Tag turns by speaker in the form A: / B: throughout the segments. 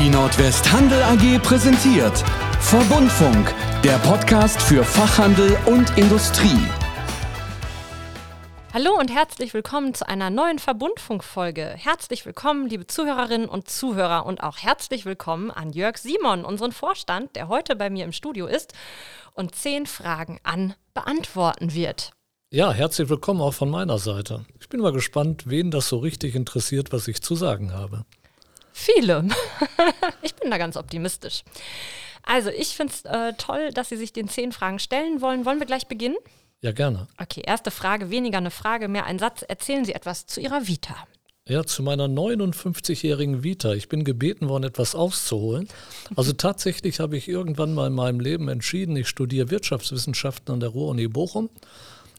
A: Die Nordwest Handel AG präsentiert Verbundfunk, der Podcast für Fachhandel und Industrie.
B: Hallo und herzlich willkommen zu einer neuen Verbundfunk-Folge. Herzlich willkommen, liebe Zuhörerinnen und Zuhörer, und auch herzlich willkommen an Jörg Simon, unseren Vorstand, der heute bei mir im Studio ist und zehn Fragen an beantworten wird.
C: Ja, herzlich willkommen auch von meiner Seite. Ich bin mal gespannt, wen das so richtig interessiert, was ich zu sagen habe.
B: Viele. ich bin da ganz optimistisch. Also, ich finde es äh, toll, dass Sie sich den zehn Fragen stellen wollen. Wollen wir gleich beginnen?
C: Ja, gerne.
B: Okay, erste Frage, weniger eine Frage, mehr ein Satz. Erzählen Sie etwas zu Ihrer Vita.
C: Ja, zu meiner 59-jährigen Vita. Ich bin gebeten worden, etwas auszuholen. Also tatsächlich habe ich irgendwann mal in meinem Leben entschieden, ich studiere Wirtschaftswissenschaften an der Ruhr-Uni Bochum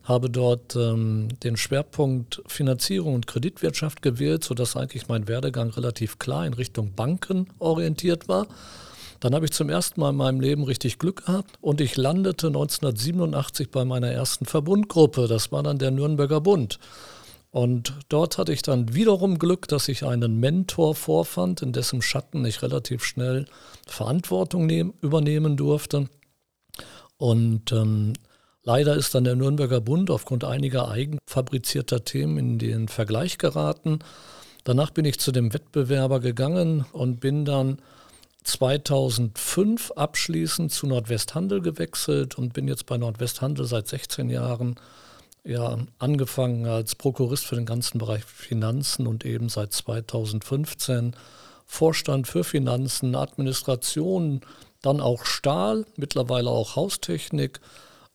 C: habe dort ähm, den Schwerpunkt Finanzierung und Kreditwirtschaft gewählt, sodass eigentlich mein Werdegang relativ klar in Richtung Banken orientiert war. Dann habe ich zum ersten Mal in meinem Leben richtig Glück gehabt und ich landete 1987 bei meiner ersten Verbundgruppe. Das war dann der Nürnberger Bund. Und dort hatte ich dann wiederum Glück, dass ich einen Mentor vorfand, in dessen Schatten ich relativ schnell Verantwortung nehm, übernehmen durfte. Und ähm, Leider ist dann der Nürnberger Bund aufgrund einiger eigenfabrizierter Themen in den Vergleich geraten. Danach bin ich zu dem Wettbewerber gegangen und bin dann 2005 abschließend zu Nordwesthandel gewechselt und bin jetzt bei Nordwesthandel seit 16 Jahren ja, angefangen als Prokurist für den ganzen Bereich Finanzen und eben seit 2015 Vorstand für Finanzen, Administration, dann auch Stahl, mittlerweile auch Haustechnik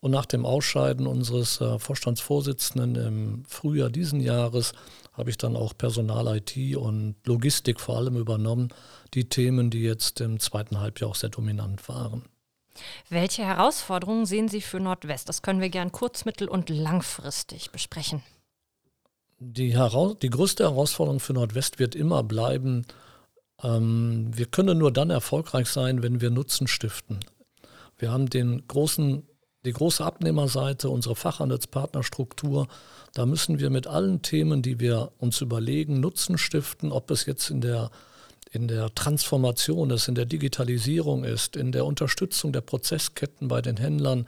C: und nach dem Ausscheiden unseres äh, Vorstandsvorsitzenden im Frühjahr diesen Jahres habe ich dann auch Personal, IT und Logistik vor allem übernommen. Die Themen, die jetzt im zweiten Halbjahr auch sehr dominant waren.
B: Welche Herausforderungen sehen Sie für Nordwest? Das können wir gern kurz-, mittel- und langfristig besprechen.
C: Die, heraus die größte Herausforderung für Nordwest wird immer bleiben, ähm, wir können nur dann erfolgreich sein, wenn wir Nutzen stiften. Wir haben den großen die große Abnehmerseite, unsere Fachhandelspartnerstruktur, da müssen wir mit allen Themen, die wir uns überlegen, Nutzen stiften, ob es jetzt in der, in der Transformation ist, in der Digitalisierung ist, in der Unterstützung der Prozessketten bei den Händlern.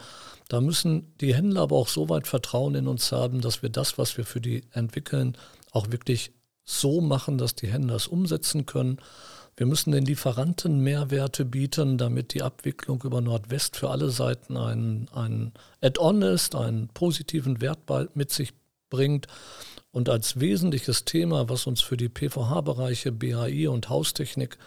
C: Da müssen die Händler aber auch so weit Vertrauen in uns haben, dass wir das, was wir für die entwickeln, auch wirklich so machen, dass die Händler es umsetzen können. Wir müssen den Lieferanten Mehrwerte bieten, damit die Abwicklung über Nordwest für alle Seiten ein, ein Add-on ist, einen positiven Wert mit sich bringt. Und als wesentliches Thema, was uns für die PVH-Bereiche BAI und Haustechnik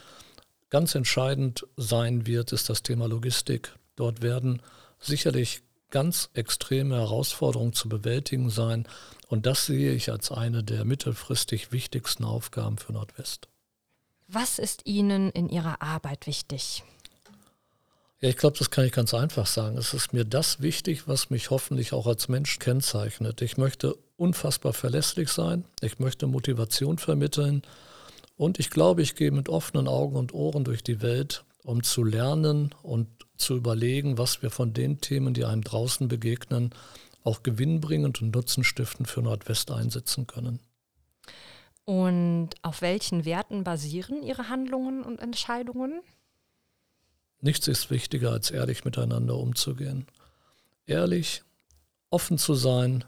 C: ganz entscheidend sein wird, ist das Thema Logistik. Dort werden sicherlich ganz extreme Herausforderungen zu bewältigen sein. Und das sehe ich als eine der mittelfristig wichtigsten Aufgaben für Nordwest.
B: Was ist Ihnen in Ihrer Arbeit wichtig?
C: Ja, ich glaube, das kann ich ganz einfach sagen. Es ist mir das wichtig, was mich hoffentlich auch als Mensch kennzeichnet. Ich möchte unfassbar verlässlich sein. Ich möchte Motivation vermitteln. Und ich glaube, ich gehe mit offenen Augen und Ohren durch die Welt, um zu lernen und zu überlegen, was wir von den Themen, die einem draußen begegnen, auch gewinnbringend und nutzenstiftend für Nordwest einsetzen können.
B: Und auf welchen Werten basieren Ihre Handlungen und Entscheidungen?
C: Nichts ist wichtiger, als ehrlich miteinander umzugehen. Ehrlich, offen zu sein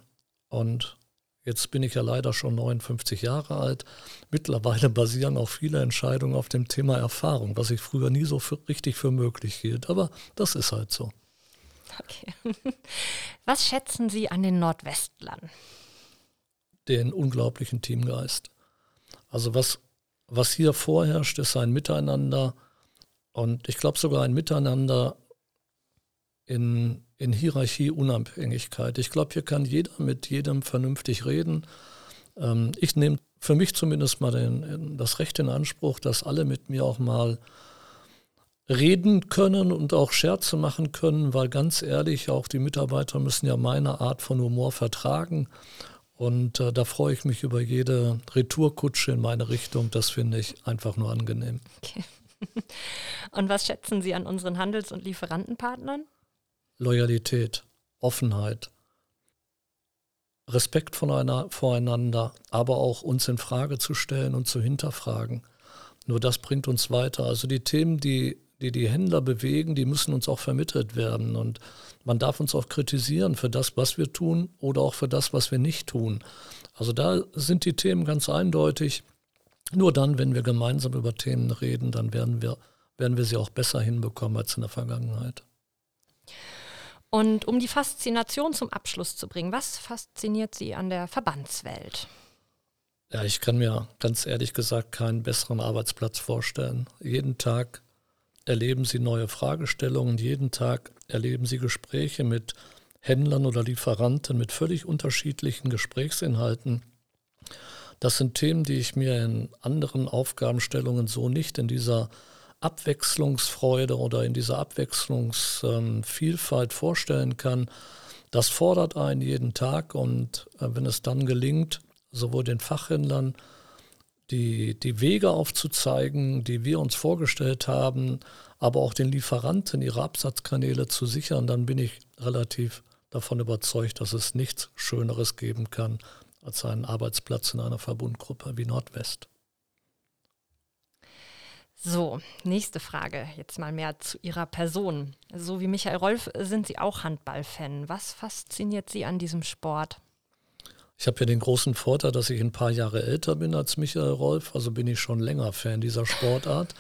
C: und jetzt bin ich ja leider schon 59 Jahre alt. Mittlerweile basieren auch viele Entscheidungen auf dem Thema Erfahrung, was ich früher nie so für, richtig für möglich hielt. Aber das ist halt so.
B: Okay. Was schätzen Sie an den Nordwestlern?
C: Den unglaublichen Teamgeist. Also was, was hier vorherrscht, ist ein Miteinander und ich glaube sogar ein Miteinander in, in Hierarchie-Unabhängigkeit. Ich glaube, hier kann jeder mit jedem vernünftig reden. Ähm, ich nehme für mich zumindest mal den, das Recht in Anspruch, dass alle mit mir auch mal reden können und auch Scherze machen können, weil ganz ehrlich, auch die Mitarbeiter müssen ja meine Art von Humor vertragen. Und äh, da freue ich mich über jede Retourkutsche in meine Richtung. Das finde ich einfach nur angenehm. Okay.
B: Und was schätzen Sie an unseren Handels- und Lieferantenpartnern?
C: Loyalität, Offenheit, Respekt voneinander, aber auch uns in Frage zu stellen und zu hinterfragen. Nur das bringt uns weiter. Also die Themen, die die, die Händler bewegen, die müssen uns auch vermittelt werden. Und man darf uns auch kritisieren für das, was wir tun oder auch für das, was wir nicht tun. Also da sind die Themen ganz eindeutig. Nur dann, wenn wir gemeinsam über Themen reden, dann werden wir, werden wir sie auch besser hinbekommen als in der Vergangenheit.
B: Und um die Faszination zum Abschluss zu bringen, was fasziniert Sie an der Verbandswelt?
C: Ja, ich kann mir ganz ehrlich gesagt keinen besseren Arbeitsplatz vorstellen. Jeden Tag erleben Sie neue Fragestellungen, jeden Tag erleben Sie Gespräche mit Händlern oder Lieferanten mit völlig unterschiedlichen Gesprächsinhalten. Das sind Themen, die ich mir in anderen Aufgabenstellungen so nicht in dieser Abwechslungsfreude oder in dieser Abwechslungsvielfalt vorstellen kann. Das fordert einen jeden Tag und äh, wenn es dann gelingt, sowohl den Fachhändlern die, die Wege aufzuzeigen, die wir uns vorgestellt haben, aber auch den Lieferanten ihre Absatzkanäle zu sichern, dann bin ich relativ davon überzeugt, dass es nichts Schöneres geben kann als einen Arbeitsplatz in einer Verbundgruppe wie Nordwest.
B: So, nächste Frage, jetzt mal mehr zu Ihrer Person. So wie Michael Rolf sind Sie auch Handballfan. Was fasziniert Sie an diesem Sport?
C: Ich habe ja den großen Vorteil, dass ich ein paar Jahre älter bin als Michael Rolf, also bin ich schon länger Fan dieser Sportart.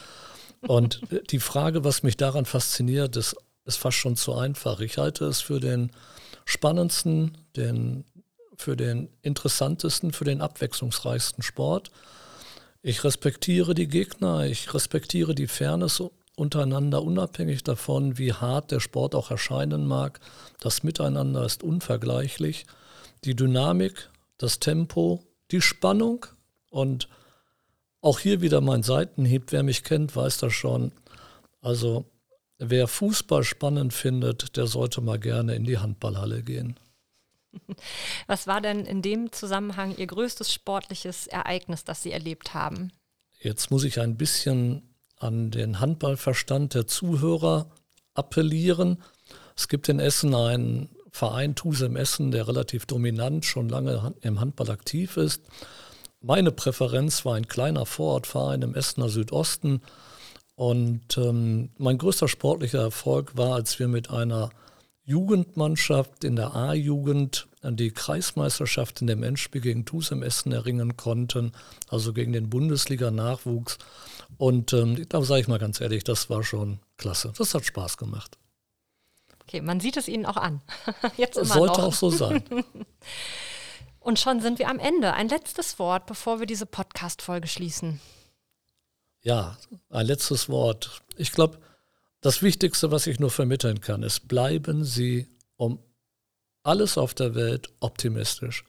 C: Und die Frage, was mich daran fasziniert, ist, ist fast schon zu einfach. Ich halte es für den spannendsten, den, für den interessantesten, für den abwechslungsreichsten Sport. Ich respektiere die Gegner, ich respektiere die Fairness untereinander, unabhängig davon, wie hart der Sport auch erscheinen mag. Das Miteinander ist unvergleichlich. Die Dynamik das Tempo, die Spannung und auch hier wieder mein Seitenhieb. Wer mich kennt, weiß das schon. Also wer Fußball spannend findet, der sollte mal gerne in die Handballhalle gehen.
B: Was war denn in dem Zusammenhang Ihr größtes sportliches Ereignis, das Sie erlebt haben?
C: Jetzt muss ich ein bisschen an den Handballverstand der Zuhörer appellieren. Es gibt in Essen einen Verein Tusem Essen, der relativ dominant schon lange im Handball aktiv ist. Meine Präferenz war ein kleiner Vorortverein im Essener Südosten. Und ähm, mein größter sportlicher Erfolg war, als wir mit einer Jugendmannschaft in der A-Jugend die Kreismeisterschaft in dem Endspiel gegen Tusem Essen erringen konnten, also gegen den Bundesliga-Nachwuchs. Und ähm, da sage ich mal ganz ehrlich, das war schon klasse. Das hat Spaß gemacht.
B: Okay, man sieht es Ihnen auch an. Jetzt immer
C: Sollte
B: noch.
C: auch so sein.
B: Und schon sind wir am Ende. Ein letztes Wort, bevor wir diese Podcast-Folge schließen.
C: Ja, ein letztes Wort. Ich glaube, das Wichtigste, was ich nur vermitteln kann, ist, bleiben Sie um alles auf der Welt optimistisch.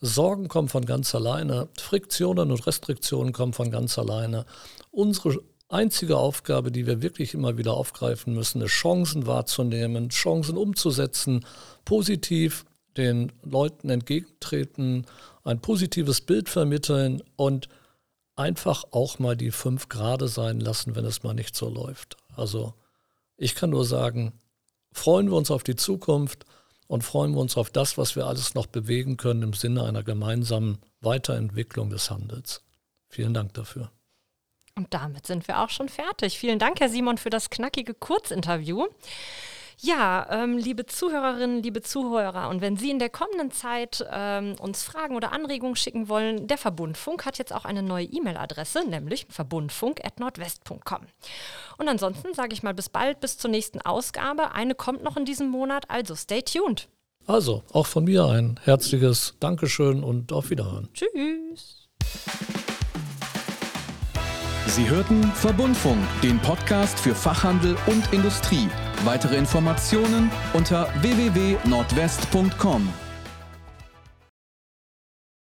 C: Sorgen kommen von ganz alleine, Friktionen und Restriktionen kommen von ganz alleine. Unsere einzige Aufgabe, die wir wirklich immer wieder aufgreifen müssen, ist Chancen wahrzunehmen, Chancen umzusetzen, positiv den Leuten entgegentreten, ein positives Bild vermitteln und einfach auch mal die fünf Grade sein lassen, wenn es mal nicht so läuft. Also ich kann nur sagen, freuen wir uns auf die Zukunft und freuen wir uns auf das, was wir alles noch bewegen können im Sinne einer gemeinsamen Weiterentwicklung des Handels. Vielen Dank dafür.
B: Und damit sind wir auch schon fertig. Vielen Dank, Herr Simon, für das knackige Kurzinterview. Ja, ähm, liebe Zuhörerinnen, liebe Zuhörer, und wenn Sie in der kommenden Zeit ähm, uns Fragen oder Anregungen schicken wollen, der Verbundfunk hat jetzt auch eine neue E-Mail-Adresse, nämlich verbundfunk.nordwest.com. Und ansonsten sage ich mal bis bald, bis zur nächsten Ausgabe. Eine kommt noch in diesem Monat, also stay tuned.
C: Also, auch von mir ein herzliches Dankeschön und auf Wiederhören.
B: Tschüss.
A: Sie hörten Verbundfunk, den Podcast für Fachhandel und Industrie. Weitere Informationen unter www.nordwest.com.